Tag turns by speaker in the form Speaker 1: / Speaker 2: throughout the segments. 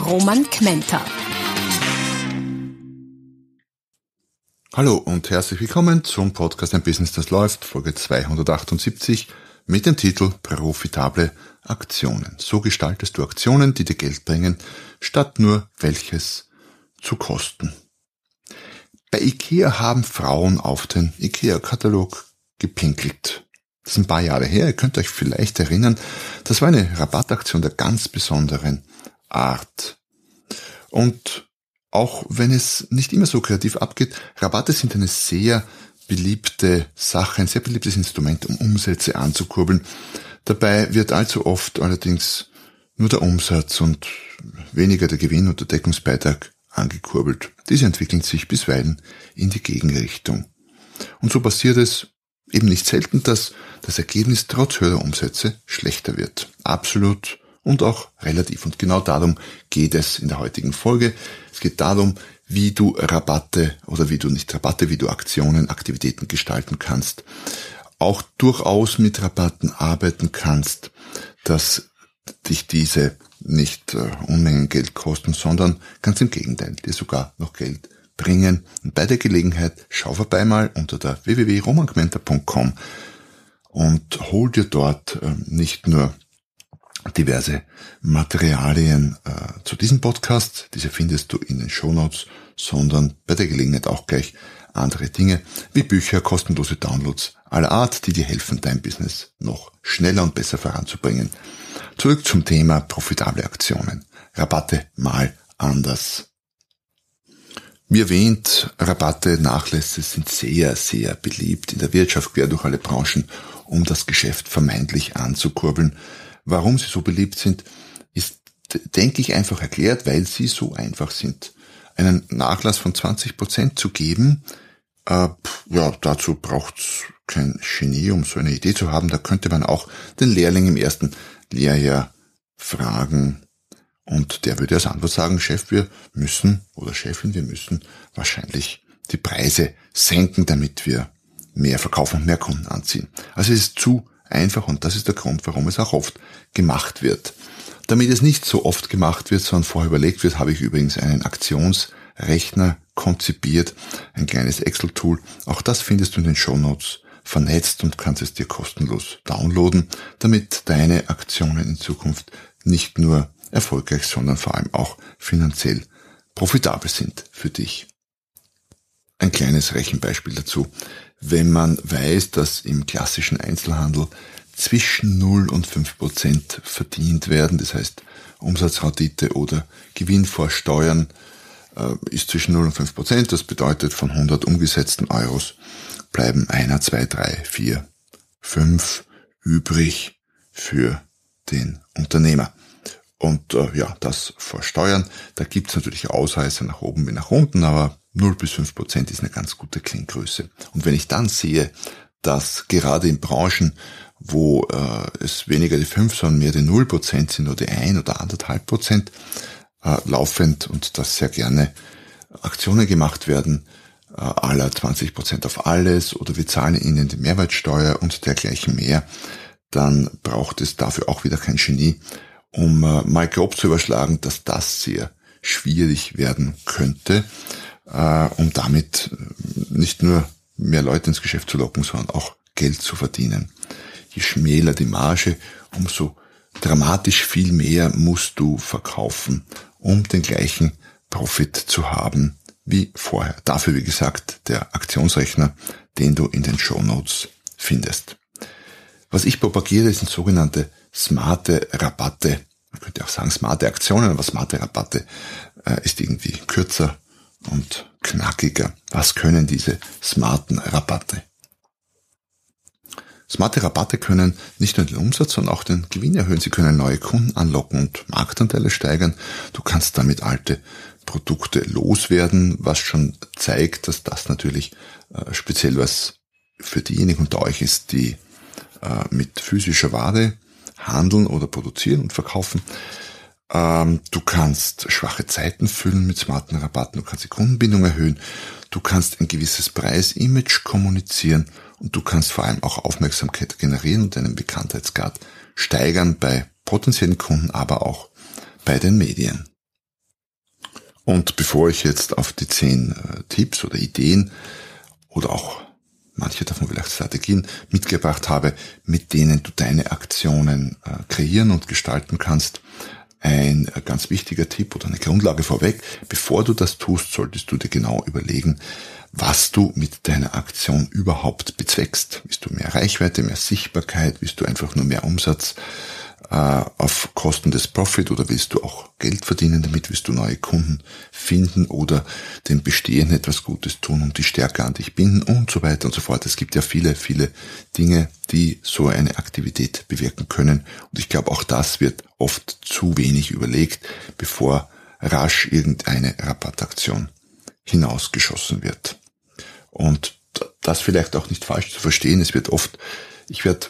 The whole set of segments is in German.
Speaker 1: Roman Kmenter.
Speaker 2: Hallo und herzlich willkommen zum Podcast Ein Business, das läuft, Folge 278 mit dem Titel Profitable Aktionen. So gestaltest du Aktionen, die dir Geld bringen, statt nur welches zu kosten. Bei IKEA haben Frauen auf den IKEA-Katalog gepinkelt. Das ist ein paar Jahre her, ihr könnt euch vielleicht erinnern, das war eine Rabattaktion der ganz besonderen Art. Und auch wenn es nicht immer so kreativ abgeht, Rabatte sind eine sehr beliebte Sache, ein sehr beliebtes Instrument, um Umsätze anzukurbeln. Dabei wird allzu oft allerdings nur der Umsatz und weniger der Gewinn und der Deckungsbeitrag angekurbelt. Diese entwickeln sich bisweilen in die Gegenrichtung. Und so passiert es eben nicht selten, dass das Ergebnis trotz höherer Umsätze schlechter wird. Absolut und auch relativ. Und genau darum geht es in der heutigen Folge. Es geht darum, wie du Rabatte oder wie du nicht Rabatte, wie du Aktionen, Aktivitäten gestalten kannst. Auch durchaus mit Rabatten arbeiten kannst, dass dich diese nicht äh, Unmengen Geld kosten, sondern ganz im Gegenteil, dir sogar noch Geld bringen. Und bei der Gelegenheit schau vorbei mal unter der www.romangmenta.com und hol dir dort äh, nicht nur diverse Materialien äh, zu diesem Podcast, diese findest du in den Shownotes, sondern bei der Gelegenheit auch gleich andere Dinge wie Bücher, kostenlose Downloads aller Art, die dir helfen, dein Business noch schneller und besser voranzubringen. Zurück zum Thema profitable Aktionen. Rabatte mal anders. Wie erwähnt, Rabatte, Nachlässe sind sehr, sehr beliebt in der Wirtschaft quer durch alle Branchen, um das Geschäft vermeintlich anzukurbeln. Warum sie so beliebt sind, ist, denke ich, einfach erklärt, weil sie so einfach sind. Einen Nachlass von 20 Prozent zu geben, äh, ja, dazu braucht's kein Genie, um so eine Idee zu haben. Da könnte man auch den Lehrling im ersten Lehrjahr fragen und der würde als Antwort sagen, Chef, wir müssen oder Chefin, wir müssen wahrscheinlich die Preise senken, damit wir mehr verkaufen und mehr Kunden anziehen. Also es ist zu einfach und das ist der Grund, warum es auch oft gemacht wird. Damit es nicht so oft gemacht wird, sondern vorher überlegt wird, habe ich übrigens einen Aktionsrechner konzipiert, ein kleines Excel-Tool. Auch das findest du in den Show Notes vernetzt und kannst es dir kostenlos downloaden, damit deine Aktionen in Zukunft nicht nur erfolgreich, sondern vor allem auch finanziell profitabel sind für dich. Ein kleines Rechenbeispiel dazu. Wenn man weiß, dass im klassischen Einzelhandel zwischen 0 und 5 Prozent verdient werden, das heißt Umsatzrendite oder Gewinn vor Steuern äh, ist zwischen 0 und 5 Prozent, das bedeutet von 100 umgesetzten Euros bleiben einer, zwei, drei, vier, fünf übrig für den Unternehmer. Und äh, ja, das vor Steuern. Da gibt's natürlich Ausreißer nach oben wie nach unten, aber 0 bis 5 Prozent ist eine ganz gute Klinggröße. Und wenn ich dann sehe, dass gerade in Branchen, wo äh, es weniger die 5, sondern mehr die 0 Prozent sind oder die 1 oder anderthalb Prozent äh, laufend und dass sehr gerne Aktionen gemacht werden, äh, aller 20 Prozent auf alles oder wir zahlen ihnen die Mehrwertsteuer und dergleichen mehr, dann braucht es dafür auch wieder kein Genie, um äh, mal grob zu überschlagen, dass das sehr schwierig werden könnte, äh, um damit nicht nur mehr Leute ins Geschäft zu locken, sondern auch Geld zu verdienen. Je schmäler die Marge, umso dramatisch viel mehr musst du verkaufen, um den gleichen Profit zu haben wie vorher. Dafür, wie gesagt, der Aktionsrechner, den du in den Show Notes findest. Was ich propagiere, sind sogenannte smarte Rabatte. Man könnte auch sagen smarte Aktionen, aber smarte Rabatte äh, ist irgendwie kürzer und knackiger. Was können diese smarten Rabatte? Smarte Rabatte können nicht nur den Umsatz, sondern auch den Gewinn erhöhen. Sie können neue Kunden anlocken und Marktanteile steigern. Du kannst damit alte Produkte loswerden, was schon zeigt, dass das natürlich äh, speziell was für diejenigen unter euch ist, die äh, mit physischer Ware handeln oder produzieren und verkaufen. Ähm, du kannst schwache Zeiten füllen mit smarten Rabatten, du kannst die Kundenbindung erhöhen, du kannst ein gewisses Preisimage kommunizieren. Und du kannst vor allem auch Aufmerksamkeit generieren und deinen Bekanntheitsgrad steigern bei potenziellen Kunden, aber auch bei den Medien. Und bevor ich jetzt auf die zehn äh, Tipps oder Ideen oder auch manche davon vielleicht Strategien mitgebracht habe, mit denen du deine Aktionen äh, kreieren und gestalten kannst, ein äh, ganz wichtiger Tipp oder eine Grundlage vorweg. Bevor du das tust, solltest du dir genau überlegen, was du mit deiner Aktion überhaupt bezweckst. Willst du mehr Reichweite, mehr Sichtbarkeit? Willst du einfach nur mehr Umsatz auf Kosten des Profit oder willst du auch Geld verdienen damit? Willst du neue Kunden finden oder dem Bestehenden etwas Gutes tun und die stärker an dich binden und so weiter und so fort. Es gibt ja viele, viele Dinge, die so eine Aktivität bewirken können. Und ich glaube, auch das wird oft zu wenig überlegt, bevor rasch irgendeine Rabattaktion hinausgeschossen wird. Und das vielleicht auch nicht falsch zu verstehen. Es wird oft, ich werde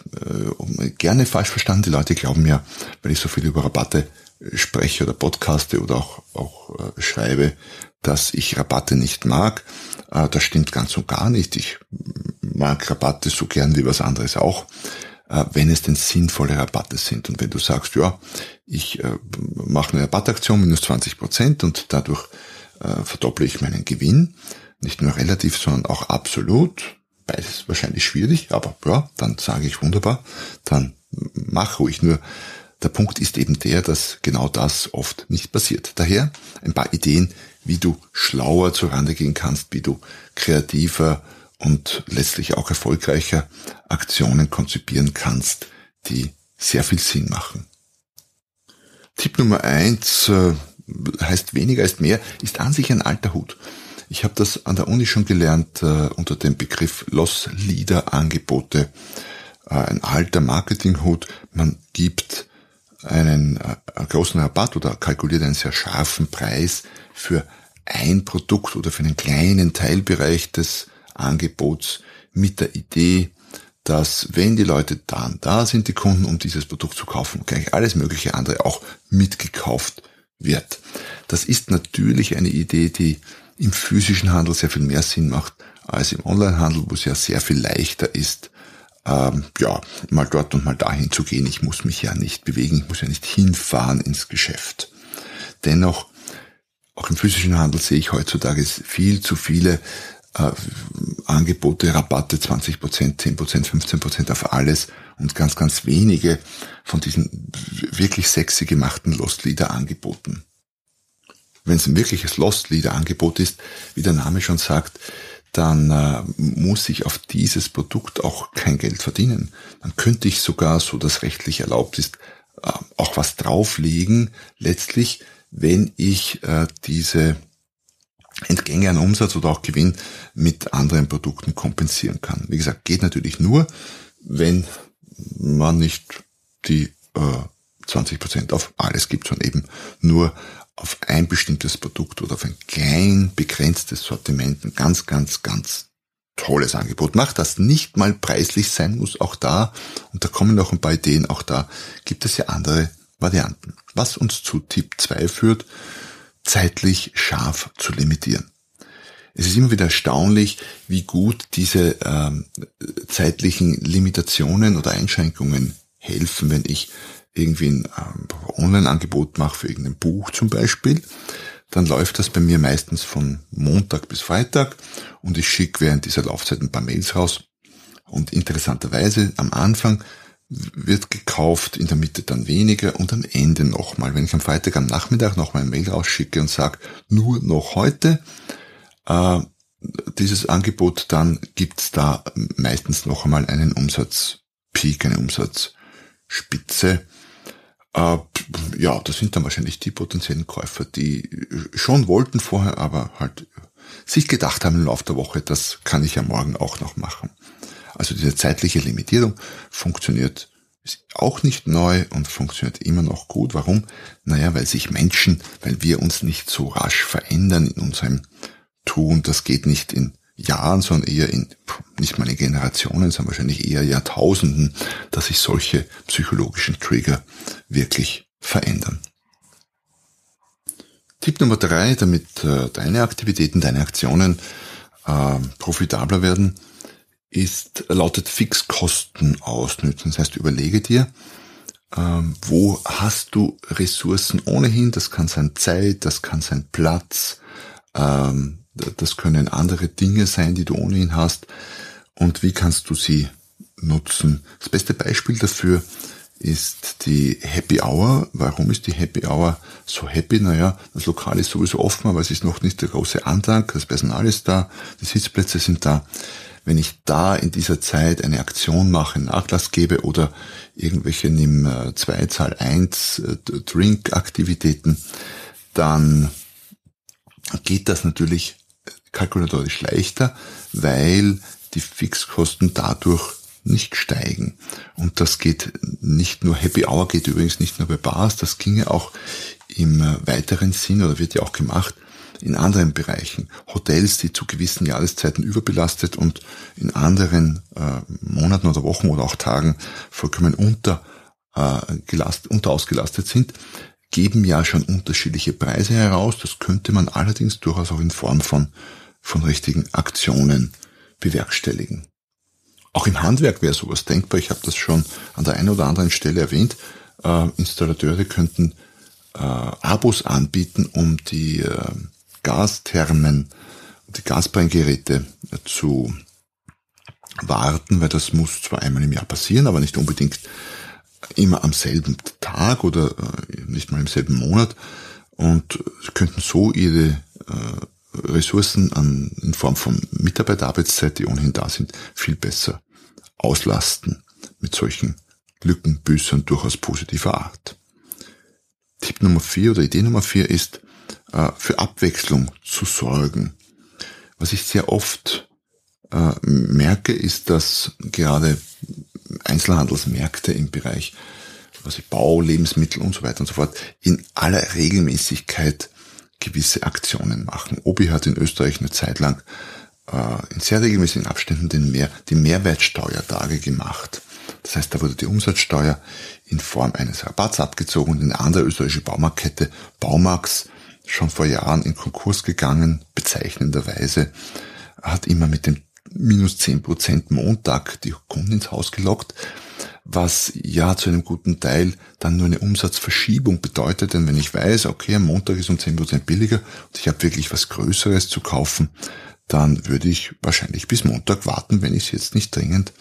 Speaker 2: äh, gerne falsch verstanden. Die Leute glauben ja, weil ich so viel über Rabatte äh, spreche oder podcaste oder auch, auch äh, schreibe, dass ich Rabatte nicht mag. Äh, das stimmt ganz und gar nicht. Ich mag Rabatte so gern wie was anderes auch, äh, wenn es denn sinnvolle Rabatte sind. Und wenn du sagst, ja, ich äh, mache eine Rabattaktion minus 20 Prozent und dadurch äh, verdopple ich meinen Gewinn, nicht nur relativ, sondern auch absolut. Beides wahrscheinlich schwierig, aber ja, dann sage ich wunderbar, dann mach ruhig. Nur der Punkt ist eben der, dass genau das oft nicht passiert. Daher ein paar Ideen, wie du schlauer zurande gehen kannst, wie du kreativer und letztlich auch erfolgreicher Aktionen konzipieren kannst, die sehr viel Sinn machen. Tipp Nummer eins äh, heißt weniger ist mehr, ist an sich ein alter Hut. Ich habe das an der Uni schon gelernt äh, unter dem Begriff Loss Leader Angebote. Äh, ein alter Marketinghut. Man gibt einen äh, großen Rabatt oder kalkuliert einen sehr scharfen Preis für ein Produkt oder für einen kleinen Teilbereich des Angebots mit der Idee, dass wenn die Leute dann da sind, die Kunden, um dieses Produkt zu kaufen, gleich alles mögliche andere auch mitgekauft wird. Das ist natürlich eine Idee, die im physischen Handel sehr viel mehr Sinn macht als im Onlinehandel, wo es ja sehr viel leichter ist, ähm, ja, mal dort und mal dahin zu gehen. Ich muss mich ja nicht bewegen, ich muss ja nicht hinfahren ins Geschäft. Dennoch, auch im physischen Handel sehe ich heutzutage viel zu viele äh, Angebote, Rabatte, 20%, 10%, 15% auf alles und ganz, ganz wenige von diesen wirklich sexy gemachten Lost Leader Angeboten. Wenn es ein wirkliches Lost Leader Angebot ist, wie der Name schon sagt, dann äh, muss ich auf dieses Produkt auch kein Geld verdienen. Dann könnte ich sogar, so das rechtlich erlaubt ist, äh, auch was drauflegen, letztlich, wenn ich äh, diese Entgänge an Umsatz oder auch Gewinn mit anderen Produkten kompensieren kann. Wie gesagt, geht natürlich nur, wenn man nicht die äh, 20% auf alles gibt, sondern eben nur auf ein bestimmtes Produkt oder auf ein klein begrenztes Sortiment ein ganz, ganz, ganz tolles Angebot macht, das nicht mal preislich sein muss, auch da, und da kommen noch ein paar Ideen, auch da gibt es ja andere Varianten. Was uns zu Tipp 2 führt, zeitlich scharf zu limitieren. Es ist immer wieder erstaunlich, wie gut diese ähm, zeitlichen Limitationen oder Einschränkungen helfen, wenn ich irgendwie ein ähm, Online-Angebot mache für irgendein Buch zum Beispiel. Dann läuft das bei mir meistens von Montag bis Freitag und ich schicke während dieser Laufzeit ein paar Mails raus. Und interessanterweise am Anfang wird gekauft, in der Mitte dann weniger und am Ende nochmal. Wenn ich am Freitag am Nachmittag nochmal ein Mail rausschicke und sage, nur noch heute, äh, dieses Angebot, dann gibt's da meistens noch einmal einen Umsatzpeak, eine Umsatzspitze. Äh, ja, das sind dann wahrscheinlich die potenziellen Käufer, die schon wollten vorher, aber halt sich gedacht haben im Laufe der Woche, das kann ich ja morgen auch noch machen. Also diese zeitliche Limitierung funktioniert ist auch nicht neu und funktioniert immer noch gut. Warum? Naja, weil sich Menschen, weil wir uns nicht so rasch verändern in unserem Tun. Das geht nicht in Jahren, sondern eher in nicht mal Generationen, sondern wahrscheinlich eher Jahrtausenden, dass sich solche psychologischen Trigger wirklich verändern. Tipp Nummer drei, damit äh, deine Aktivitäten, deine Aktionen äh, profitabler werden, ist, lautet Fixkosten ausnützen. Das heißt, überlege dir, ähm, wo hast du Ressourcen ohnehin? Das kann sein Zeit, das kann sein Platz, ähm, das können andere Dinge sein, die du ohnehin hast. Und wie kannst du sie nutzen? Das beste Beispiel dafür ist die Happy Hour. Warum ist die Happy Hour so happy? Naja, das Lokal ist sowieso offen, aber es ist noch nicht der große Antrag. Das Personal ist da, die Sitzplätze sind da wenn ich da in dieser Zeit eine Aktion mache, Nachlass gebe oder irgendwelche nimm 2 Zahl 1 Drink Aktivitäten, dann geht das natürlich kalkulatorisch leichter, weil die Fixkosten dadurch nicht steigen. Und das geht nicht nur, Happy Hour geht übrigens nicht nur bei Bars, das ginge auch im weiteren Sinn oder wird ja auch gemacht in anderen Bereichen. Hotels, die zu gewissen Jahreszeiten überbelastet und in anderen äh, Monaten oder Wochen oder auch Tagen vollkommen unter, äh, gelast, unter ausgelastet sind, geben ja schon unterschiedliche Preise heraus. Das könnte man allerdings durchaus auch in Form von, von richtigen Aktionen bewerkstelligen. Auch im Handwerk wäre sowas denkbar. Ich habe das schon an der einen oder anderen Stelle erwähnt. Äh, Installateure könnten äh, Abos anbieten, um die äh, Gasthermen, die Gasbrenngeräte zu warten, weil das muss zwar einmal im Jahr passieren, aber nicht unbedingt immer am selben Tag oder äh, nicht mal im selben Monat und könnten so ihre äh, Ressourcen an, in Form von Mitarbeiterarbeitszeit, die ohnehin da sind, viel besser auslasten mit solchen Lückenbüßern durchaus positiver Art. Tipp Nummer vier oder Idee Nummer vier ist, äh, für Abwechslung zu sorgen. Was ich sehr oft äh, merke, ist, dass gerade Einzelhandelsmärkte im Bereich was ich Bau, Lebensmittel und so weiter und so fort in aller Regelmäßigkeit gewisse Aktionen machen. Obi hat in Österreich eine Zeit lang äh, in sehr regelmäßigen Abständen den Mehr, die Mehrwertsteuertage gemacht. Das heißt, da wurde die Umsatzsteuer in Form eines Rabatts abgezogen und eine andere österreichische Baumarktkette, Baumax, schon vor Jahren in Konkurs gegangen, bezeichnenderweise, hat immer mit dem minus zehn Prozent Montag die Kunden ins Haus gelockt, was ja zu einem guten Teil dann nur eine Umsatzverschiebung bedeutet, denn wenn ich weiß, okay, am Montag ist um zehn Prozent billiger und ich habe wirklich was Größeres zu kaufen, dann würde ich wahrscheinlich bis Montag warten, wenn ich es jetzt nicht dringend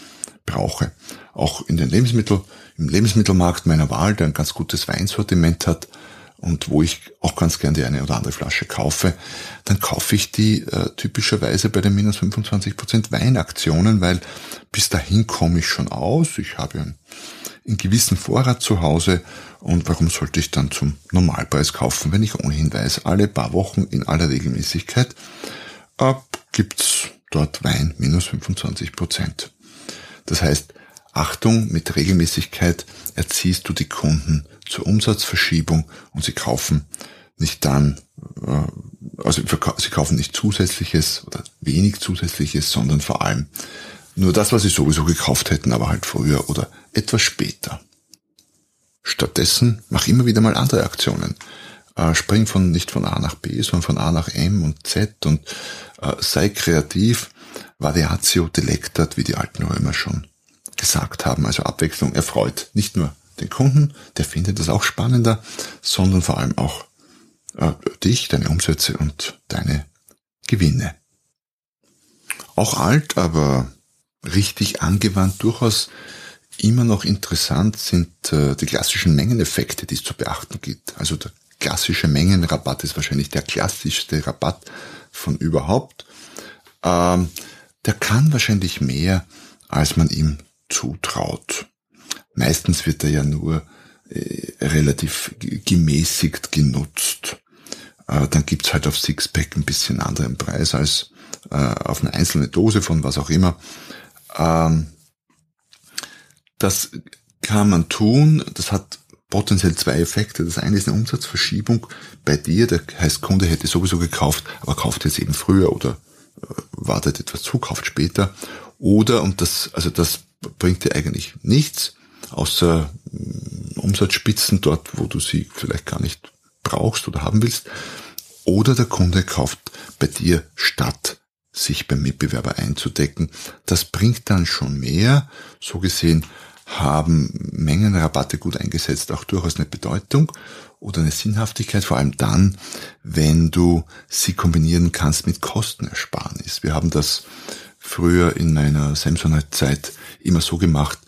Speaker 2: brauche. Auch in den Lebensmittel, im Lebensmittelmarkt meiner Wahl, der ein ganz gutes Weinsortiment hat, und wo ich auch ganz gern die eine oder andere Flasche kaufe, dann kaufe ich die äh, typischerweise bei den minus 25% Weinaktionen, weil bis dahin komme ich schon aus. Ich habe einen, einen gewissen Vorrat zu Hause und warum sollte ich dann zum Normalpreis kaufen, wenn ich ohnehin weiß, alle paar Wochen in aller Regelmäßigkeit äh, gibt's dort Wein minus 25%. Das heißt, Achtung, mit Regelmäßigkeit erziehst du die Kunden zur Umsatzverschiebung und sie kaufen nicht dann, äh, also sie kaufen nicht zusätzliches oder wenig zusätzliches, sondern vor allem nur das, was sie sowieso gekauft hätten, aber halt früher oder etwas später. Stattdessen mach immer wieder mal andere Aktionen. Äh, spring von nicht von A nach B, sondern von A nach M und Z und äh, sei kreativ. Variatio delectat, wie die alten Römer schon gesagt haben. Also Abwechslung erfreut nicht nur den Kunden, der findet das auch spannender, sondern vor allem auch äh, dich, deine Umsätze und deine Gewinne. Auch alt, aber richtig angewandt durchaus immer noch interessant sind äh, die klassischen Mengeneffekte, die es zu beachten gibt. Also der klassische Mengenrabatt ist wahrscheinlich der klassischste Rabatt von überhaupt. Ähm, der kann wahrscheinlich mehr, als man ihm zutraut. Meistens wird er ja nur äh, relativ gemäßigt genutzt. Äh, dann gibt's halt auf Sixpack ein bisschen anderen Preis als äh, auf eine einzelne Dose von was auch immer. Ähm, das kann man tun. Das hat potenziell zwei Effekte. Das eine ist eine Umsatzverschiebung bei dir. Der heißt, Kunde hätte sowieso gekauft, aber kauft jetzt eben früher oder äh, wartet etwas zu, kauft später. Oder, und das, also das bringt dir eigentlich nichts, außer mm, Umsatzspitzen dort, wo du sie vielleicht gar nicht brauchst oder haben willst. Oder der Kunde kauft bei dir statt sich beim Mitbewerber einzudecken. Das bringt dann schon mehr. So gesehen haben Mengenrabatte gut eingesetzt auch durchaus eine Bedeutung oder eine Sinnhaftigkeit, vor allem dann, wenn du sie kombinieren kannst mit Kostenersparnis. Wir haben das früher in meiner Samsonite-Zeit immer so gemacht,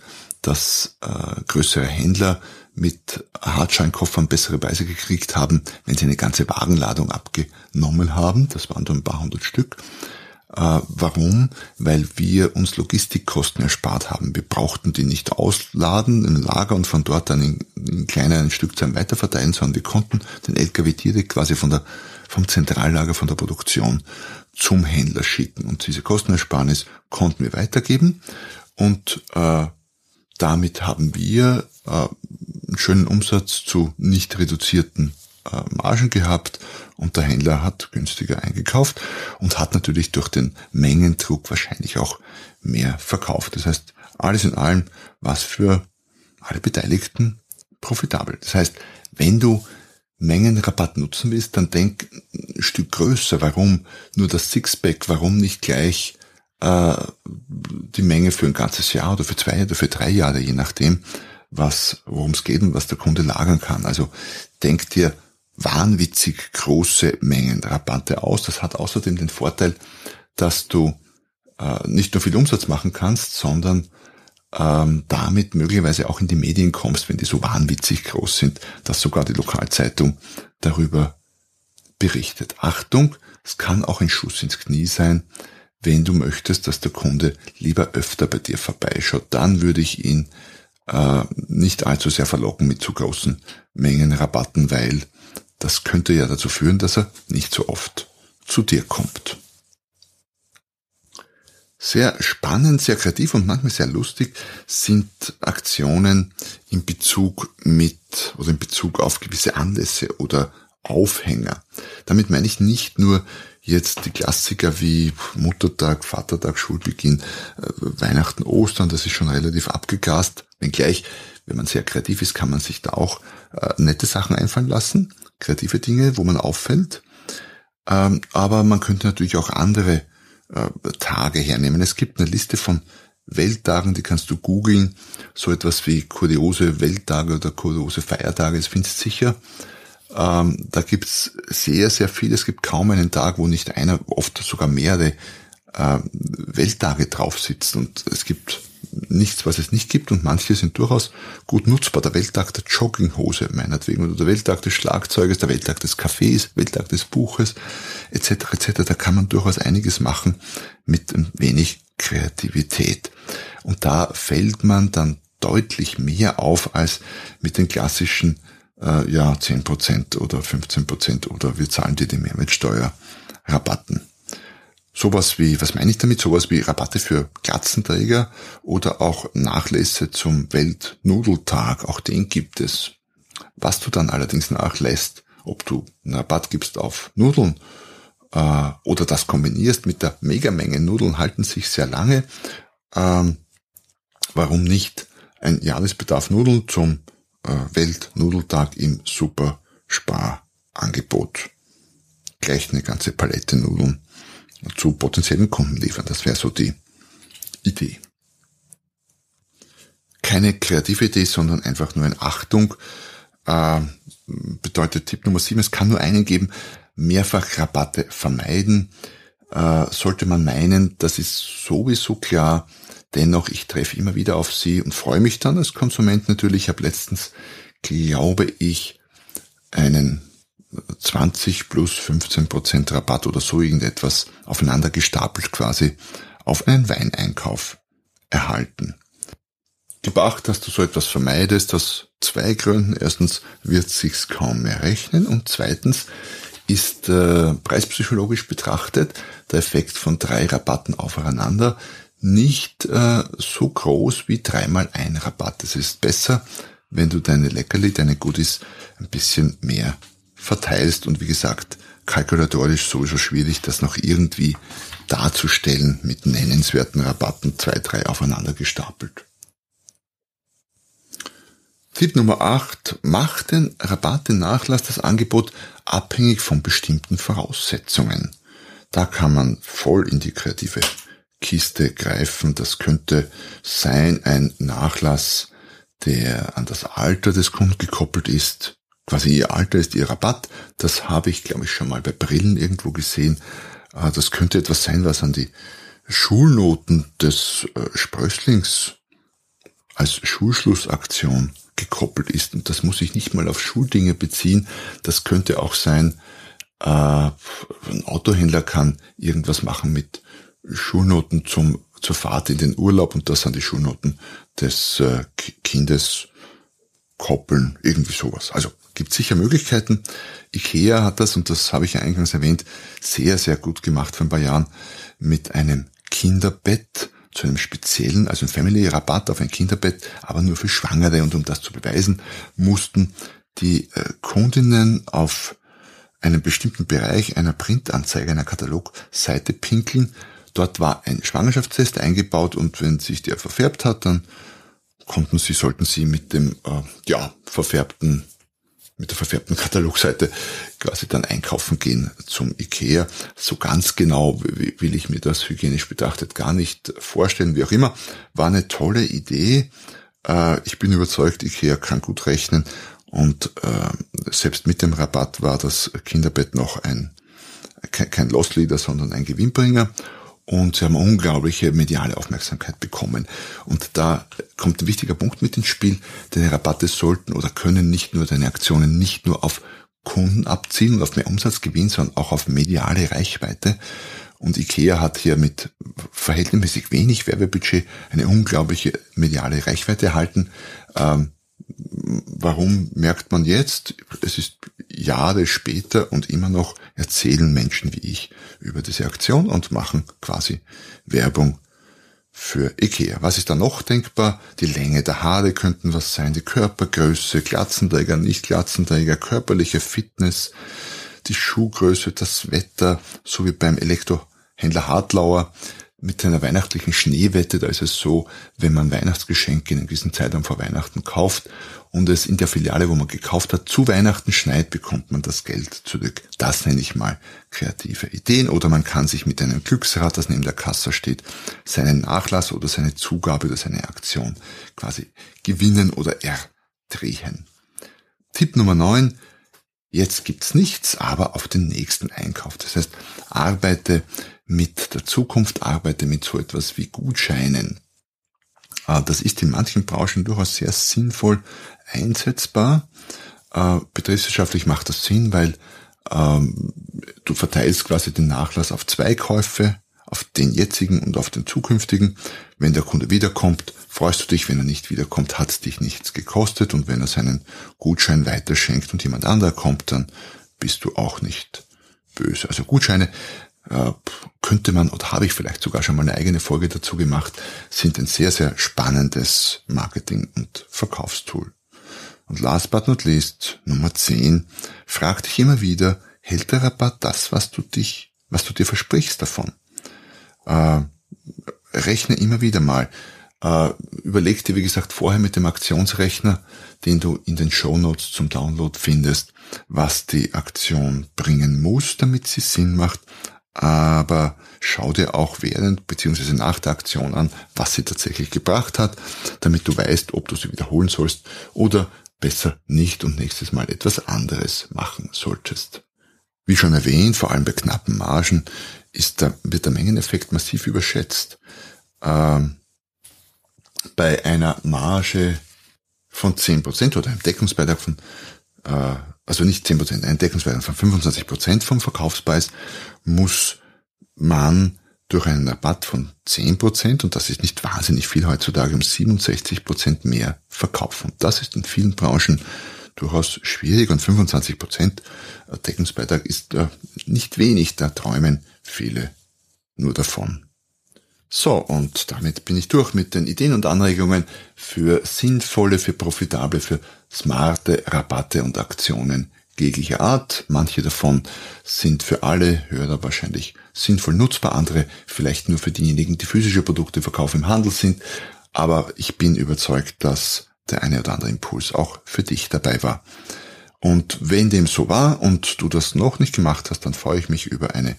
Speaker 2: dass äh, größere Händler mit Hartscheinkoffern bessere Preise gekriegt haben, wenn sie eine ganze Wagenladung abgenommen haben. Das waren dann ein paar hundert Stück. Äh, warum? Weil wir uns Logistikkosten erspart haben. Wir brauchten die nicht ausladen im Lager und von dort dann in, in kleineren Stückzahlen weiterverteilen, sondern wir konnten den LKW direkt quasi von der, vom Zentrallager, von der Produktion zum Händler schicken. Und diese Kostenersparnis konnten wir weitergeben und äh, damit haben wir äh, einen schönen Umsatz zu nicht reduzierten äh, Margen gehabt und der Händler hat günstiger eingekauft und hat natürlich durch den Mengendruck wahrscheinlich auch mehr verkauft. Das heißt, alles in allem was für alle Beteiligten profitabel. Das heißt, wenn du Mengenrabatt nutzen willst, dann denk ein Stück größer. Warum nur das Sixpack? Warum nicht gleich äh, die Menge für ein ganzes Jahr oder für zwei oder für drei Jahre, je nachdem, was worum es geht und was der Kunde lagern kann. Also denk dir wahnwitzig große Mengen Rabatte aus. Das hat außerdem den Vorteil, dass du äh, nicht nur viel Umsatz machen kannst, sondern ähm, damit möglicherweise auch in die Medien kommst, wenn die so wahnwitzig groß sind, dass sogar die Lokalzeitung darüber berichtet. Achtung, es kann auch ein Schuss ins Knie sein, wenn du möchtest, dass der Kunde lieber öfter bei dir vorbeischaut. Dann würde ich ihn äh, nicht allzu sehr verlocken mit zu großen Mengen Rabatten, weil das könnte ja dazu führen, dass er nicht so oft zu dir kommt. Sehr spannend, sehr kreativ und manchmal sehr lustig sind Aktionen in Bezug mit oder in Bezug auf gewisse Anlässe oder Aufhänger. Damit meine ich nicht nur jetzt die Klassiker wie Muttertag, Vatertag, Schulbeginn, äh, Weihnachten, Ostern, das ist schon relativ abgegast. Wenngleich, wenn man sehr kreativ ist, kann man sich da auch äh, nette Sachen einfallen lassen kreative Dinge, wo man auffällt. Ähm, aber man könnte natürlich auch andere äh, Tage hernehmen. Es gibt eine Liste von Welttagen, die kannst du googeln. So etwas wie kuriose Welttage oder kuriose Feiertage, das findest du sicher. Ähm, da gibt's sehr, sehr viel. Es gibt kaum einen Tag, wo nicht einer, oft sogar mehrere äh, Welttage drauf sitzt. Und es gibt nichts, was es nicht gibt und manche sind durchaus gut nutzbar. Der Welttag der Jogginghose meinetwegen oder der Welttag des Schlagzeuges, der Welttag des Kaffees, Welttag des Buches etc. etc. Da kann man durchaus einiges machen mit ein wenig Kreativität. Und da fällt man dann deutlich mehr auf als mit den klassischen äh, ja 10% oder 15% oder wir zahlen dir die Mehrwertsteuer Rabatten. Sowas wie, was meine ich damit? Sowas wie Rabatte für Glatzenträger oder auch Nachlässe zum Weltnudeltag. Auch den gibt es. Was du dann allerdings nachlässt, ob du einen Rabatt gibst auf Nudeln äh, oder das kombinierst mit der Megamenge Nudeln, halten sich sehr lange. Ähm, warum nicht ein Jahresbedarf Nudeln zum äh, Weltnudeltag im Super Sparangebot? Gleich eine ganze Palette Nudeln zu potenziellen Kunden liefern. Das wäre so die Idee. Keine kreative Idee, sondern einfach nur eine Achtung. Äh, bedeutet Tipp Nummer 7, es kann nur einen geben, mehrfach Rabatte vermeiden. Äh, sollte man meinen, das ist sowieso klar. Dennoch, ich treffe immer wieder auf sie und freue mich dann als Konsument natürlich. Ich habe letztens, glaube ich, einen 20 plus 15 Prozent Rabatt oder so irgendetwas aufeinander gestapelt quasi auf einen Weineinkauf erhalten. Gebracht, dass du so etwas vermeidest, aus zwei Gründen. Erstens wird sich's kaum mehr rechnen und zweitens ist äh, preispsychologisch betrachtet der Effekt von drei Rabatten aufeinander nicht äh, so groß wie dreimal ein Rabatt. Es ist besser, wenn du deine Leckerli, deine Goodies ein bisschen mehr verteilst und wie gesagt, kalkulatorisch sowieso schwierig, das noch irgendwie darzustellen mit nennenswerten Rabatten, zwei, drei aufeinander gestapelt. Tipp Nummer 8. Mach den Rabatt, den Nachlass, das Angebot abhängig von bestimmten Voraussetzungen. Da kann man voll in die kreative Kiste greifen. Das könnte sein ein Nachlass, der an das Alter des Kunden gekoppelt ist. Quasi ihr Alter ist ihr Rabatt. Das habe ich, glaube ich, schon mal bei Brillen irgendwo gesehen. Ah, das könnte etwas sein, was an die Schulnoten des äh, Sprösslings als Schulschlussaktion gekoppelt ist. Und das muss sich nicht mal auf Schuldinge beziehen. Das könnte auch sein, äh, ein Autohändler kann irgendwas machen mit Schulnoten zum, zur Fahrt in den Urlaub und das an die Schulnoten des äh, Kindes koppeln, irgendwie sowas. Also gibt sicher Möglichkeiten. Ikea hat das, und das habe ich ja eingangs erwähnt, sehr, sehr gut gemacht vor ein paar Jahren mit einem Kinderbett zu einem speziellen, also ein Family-Rabatt auf ein Kinderbett, aber nur für Schwangere. Und um das zu beweisen, mussten die äh, Kundinnen auf einen bestimmten Bereich einer Printanzeige, einer Katalogseite pinkeln. Dort war ein Schwangerschaftstest eingebaut und wenn sich der verfärbt hat, dann konnten sie, sollten sie mit dem äh, ja, verfärbten mit der verfärbten Katalogseite quasi dann einkaufen gehen zum Ikea. So ganz genau will ich mir das hygienisch betrachtet gar nicht vorstellen, wie auch immer. War eine tolle Idee. Äh, ich bin überzeugt, Ikea kann gut rechnen und äh, selbst mit dem Rabatt war das Kinderbett noch ein kein Lost Leader, sondern ein Gewinnbringer und sie haben unglaubliche mediale Aufmerksamkeit bekommen. Und da kommt ein wichtiger Punkt mit ins Spiel. Deine Rabatte sollten oder können nicht nur deine Aktionen nicht nur auf Kunden abzielen und auf mehr Umsatzgewinn, sondern auch auf mediale Reichweite. Und IKEA hat hier mit verhältnismäßig wenig Werbebudget eine unglaubliche mediale Reichweite erhalten. Ähm, warum merkt man jetzt? Es ist Jahre später und immer noch erzählen Menschen wie ich über diese Aktion und machen quasi Werbung für Ikea. Was ist da noch denkbar? Die Länge der Haare könnten was sein, die Körpergröße, Glatzenträger, nicht Glatzenträger, körperliche Fitness, die Schuhgröße, das Wetter, so wie beim Elektrohändler Hartlauer mit einer weihnachtlichen Schneewette, da ist es so, wenn man Weihnachtsgeschenke in einem gewissen Zeitraum vor Weihnachten kauft und es in der Filiale, wo man gekauft hat, zu Weihnachten schneit, bekommt man das Geld zurück. Das nenne ich mal kreative Ideen. Oder man kann sich mit einem Glücksrad, das neben der Kasse steht, seinen Nachlass oder seine Zugabe oder seine Aktion quasi gewinnen oder erdrehen. Tipp Nummer 9. Jetzt gibt's nichts, aber auf den nächsten Einkauf. Das heißt, arbeite mit der Zukunft arbeite, mit so etwas wie Gutscheinen. Äh, das ist in manchen Branchen durchaus sehr sinnvoll einsetzbar. Äh, betriebswirtschaftlich macht das Sinn, weil ähm, du verteilst quasi den Nachlass auf zwei Käufe, auf den jetzigen und auf den zukünftigen. Wenn der Kunde wiederkommt, freust du dich. Wenn er nicht wiederkommt, hat es dich nichts gekostet. Und wenn er seinen Gutschein weiterschenkt und jemand anderer kommt, dann bist du auch nicht böse. Also Gutscheine könnte man oder habe ich vielleicht sogar schon mal eine eigene Folge dazu gemacht, sind ein sehr, sehr spannendes Marketing- und Verkaufstool. Und last but not least, Nummer 10, frag dich immer wieder, hält der Rabatt das, was du dich, was du dir versprichst davon? Äh, rechne immer wieder mal. Äh, überleg dir, wie gesagt, vorher mit dem Aktionsrechner, den du in den Show Notes zum Download findest, was die Aktion bringen muss, damit sie Sinn macht aber schau dir auch während bzw. nach der Aktion an, was sie tatsächlich gebracht hat, damit du weißt, ob du sie wiederholen sollst oder besser nicht und nächstes Mal etwas anderes machen solltest. Wie schon erwähnt, vor allem bei knappen Margen ist der, wird der Mengeneffekt massiv überschätzt. Ähm, bei einer Marge von 10% oder einem Deckungsbeitrag von, äh, also nicht 10%, ein Deckungsbeitrag von 25% vom Verkaufspreis muss man durch einen Rabatt von 10%, und das ist nicht wahnsinnig viel heutzutage, um 67% mehr verkaufen. Und das ist in vielen Branchen durchaus schwierig und 25% Deckungsbeitrag ist äh, nicht wenig, da träumen viele nur davon. So, und damit bin ich durch mit den Ideen und Anregungen für sinnvolle, für profitable, für smarte Rabatte und Aktionen jeglicher Art. Manche davon sind für alle Hörer wahrscheinlich sinnvoll nutzbar, andere vielleicht nur für diejenigen, die physische Produkte verkaufen im Handel sind. Aber ich bin überzeugt, dass der eine oder andere Impuls auch für dich dabei war. Und wenn dem so war und du das noch nicht gemacht hast, dann freue ich mich über eine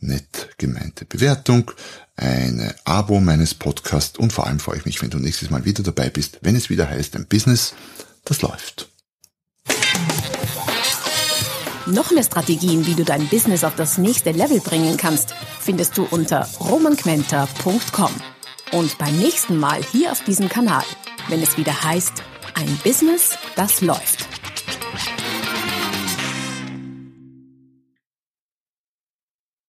Speaker 2: nett gemeinte Bewertung, ein Abo meines Podcasts und vor allem freue ich mich, wenn du nächstes Mal wieder dabei bist, wenn es wieder heißt, ein Business, das läuft.
Speaker 1: Noch mehr Strategien, wie du dein Business auf das nächste Level bringen kannst, findest du unter romanquenter.com. Und beim nächsten Mal hier auf diesem Kanal, wenn es wieder heißt, ein Business, das läuft.